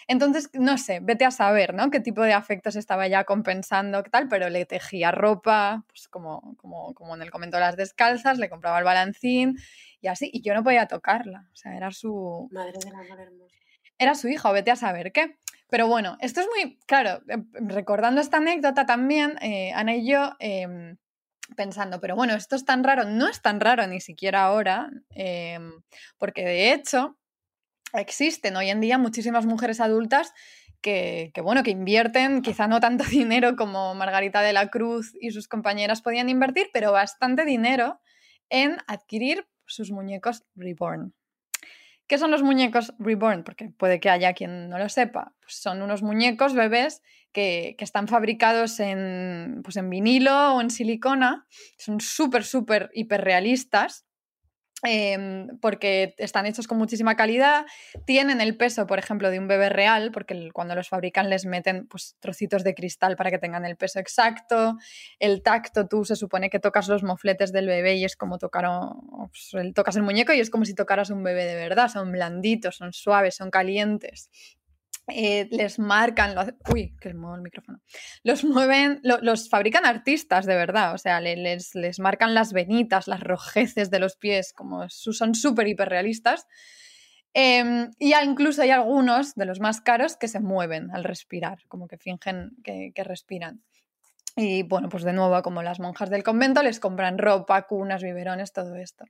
Speaker 2: Entonces, no sé, vete a saber, ¿no? Qué tipo de afectos estaba ya compensando, qué tal, pero le tejía ropa, pues como, como, como en el comento de las descalzas, le compraba el balancín y así, y yo no podía tocarla, o sea, era su,
Speaker 1: madre del amor hermoso.
Speaker 2: era su hija, o vete a saber qué. Pero bueno, esto es muy, claro, eh, recordando esta anécdota también, eh, Ana y yo, eh, pensando, pero bueno, esto es tan raro, no es tan raro ni siquiera ahora, eh, porque de hecho existen hoy en día muchísimas mujeres adultas que, que, bueno, que invierten quizá no tanto [laughs] dinero como Margarita de la Cruz y sus compañeras podían invertir, pero bastante dinero en adquirir sus muñecos reborn. ¿Qué son los muñecos reborn? Porque puede que haya quien no lo sepa. Pues son unos muñecos bebés que, que están fabricados en, pues en vinilo o en silicona. Son súper, súper hiperrealistas. Em, porque están hechos con muchísima calidad, tienen el peso, por ejemplo, de un bebé real, porque cuando los fabrican les meten pues, trocitos de cristal para que tengan el peso exacto, el tacto, tú se supone que tocas los mofletes del bebé y es como tocar, pues, tocas el muñeco y es como si tocaras un bebé de verdad, son blanditos, son suaves, son calientes. Eh, les marcan, el micrófono, los mueven, los fabrican artistas de verdad, o sea, les, les, marcan las venitas, las rojeces de los pies, como son súper hiperrealistas. Eh, y incluso hay algunos de los más caros que se mueven al respirar, como que fingen que, que respiran. Y bueno, pues de nuevo, como las monjas del convento, les compran ropa, cunas, biberones, todo esto.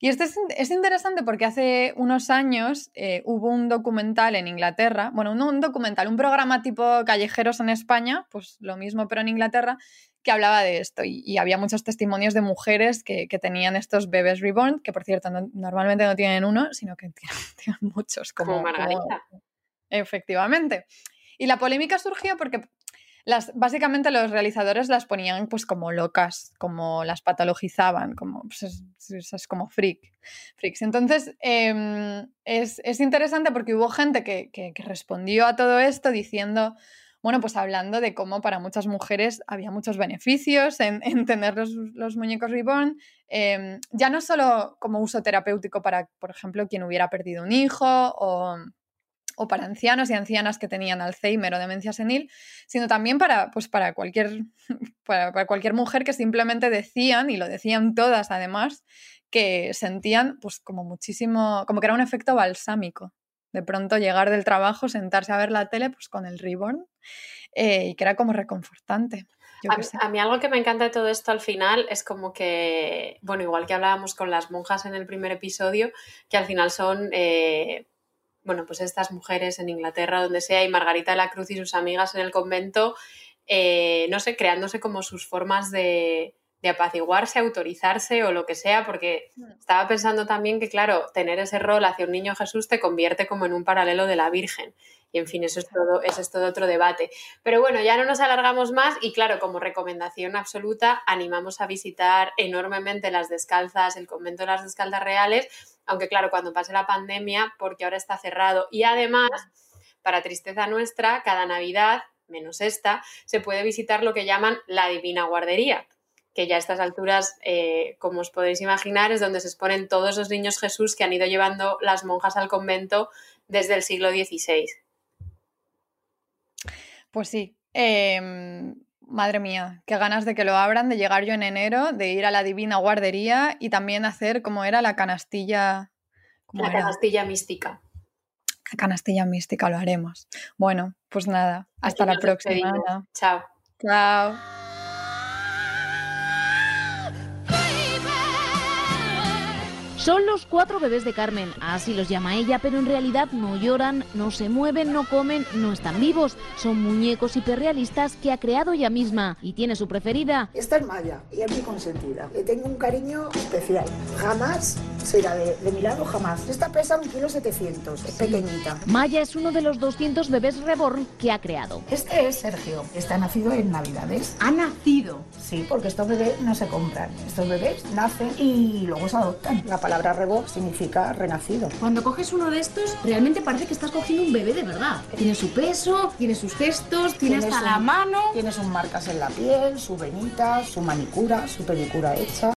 Speaker 2: Y esto es, interesante porque hace unos años eh, hubo un documental en Inglaterra, bueno, no un documental, un programa tipo Callejeros en España, pues lo mismo pero en Inglaterra, que hablaba de esto y, había muchos testimonios de mujeres que, tenían estos bebés reborn, que por cierto normalmente no tienen uno, sino que [laughs] tienen, muchos, como,
Speaker 1: Margarita.
Speaker 2: efectivamente. Y la polémica surgió porque básicamente los realizadores las ponían pues como locas, como las patologizaban, como pues, es, como freak, freaks. Entonces em, es, interesante porque hubo gente que, respondió a todo esto diciendo, bueno, pues hablando de cómo para muchas mujeres había muchos beneficios en, [laughs] tener los, muñecos reborn, em, ya no solo como uso terapéutico para, por ejemplo, quien hubiera perdido un hijo o o para ancianos y ancianas que tenían Alzheimer o demencia senil, sino también para, pues para, cualquier, [laughs] para, cualquier mujer que simplemente decían, y lo decían todas además, que sentían pues como muchísimo, como que era un efecto balsámico. De pronto llegar del trabajo, sentarse a ver la tele pues con el reborn eh, y que era como reconfortante.
Speaker 1: a, mí algo que me encanta de todo esto al final es como que, bueno, igual que hablábamos con las monjas en el primer episodio, que al final son eh, bueno, pues estas mujeres en Inglaterra, donde sea, y Margarita de la Cruz y sus amigas en el convento, eh, no sé, creándose como sus formas de, de apaciguarse, autorizarse o lo que sea, porque mm. estaba pensando también que, claro, tener ese rol hacia un niño Jesús te convierte como en un paralelo de la Virgen. Y en fin, eso es todo, eso es todo otro debate. Pero bueno, ya no nos alargamos más y claro, como recomendación absoluta, animamos a visitar enormemente las descalzas, el convento de las descalzas reales, aunque claro, cuando pase la pandemia, porque ahora está cerrado. Y además, para tristeza nuestra, cada Navidad, menos esta, se puede visitar lo que llaman la Divina Guardería, que ya a estas alturas, eh, como os podéis imaginar, es donde se exponen todos los niños Jesús que han ido llevando las monjas al convento desde el siglo XVI.
Speaker 2: Pues sí. Em, madre mía, qué ganas de que lo abran, de llegar yo en enero, de ir a la Divina Guardería y también hacer como era la canastilla.
Speaker 1: La canastilla mística.
Speaker 2: La canastilla mística lo haremos. Bueno, pues nada, hasta la próxima.
Speaker 1: Chao.
Speaker 2: Chao.
Speaker 5: Son los cuatro bebés de Carmen, así los llama ella, pero en realidad no lloran, no se mueven, no comen, no están vivos. Son muñecos hiperrealistas que ha creado ella misma y tiene su preferida.
Speaker 6: Esta es Maya y es mi consentida. Le tengo un cariño especial. Jamás será de, de mi lado, jamás. Esta pesa un kilo setecientos, es pequeñita.
Speaker 5: Maya es uno de los 200 bebés reborn que ha creado.
Speaker 6: Este es Sergio. Está nacido en Navidades.
Speaker 5: ¿Ha nacido?
Speaker 6: Sí, porque estos bebés no se compran. Estos bebés nacen y luego se adoptan. La palabra palabra rebo significa renacido.
Speaker 5: Cuando coges uno de estos, realmente parece que estás cogiendo un bebé de verdad. Tiene su peso, tiene sus gestos, tiene hasta la mano.
Speaker 6: Tiene sus marcas en la piel, su venita, su manicura, su pedicura hecha.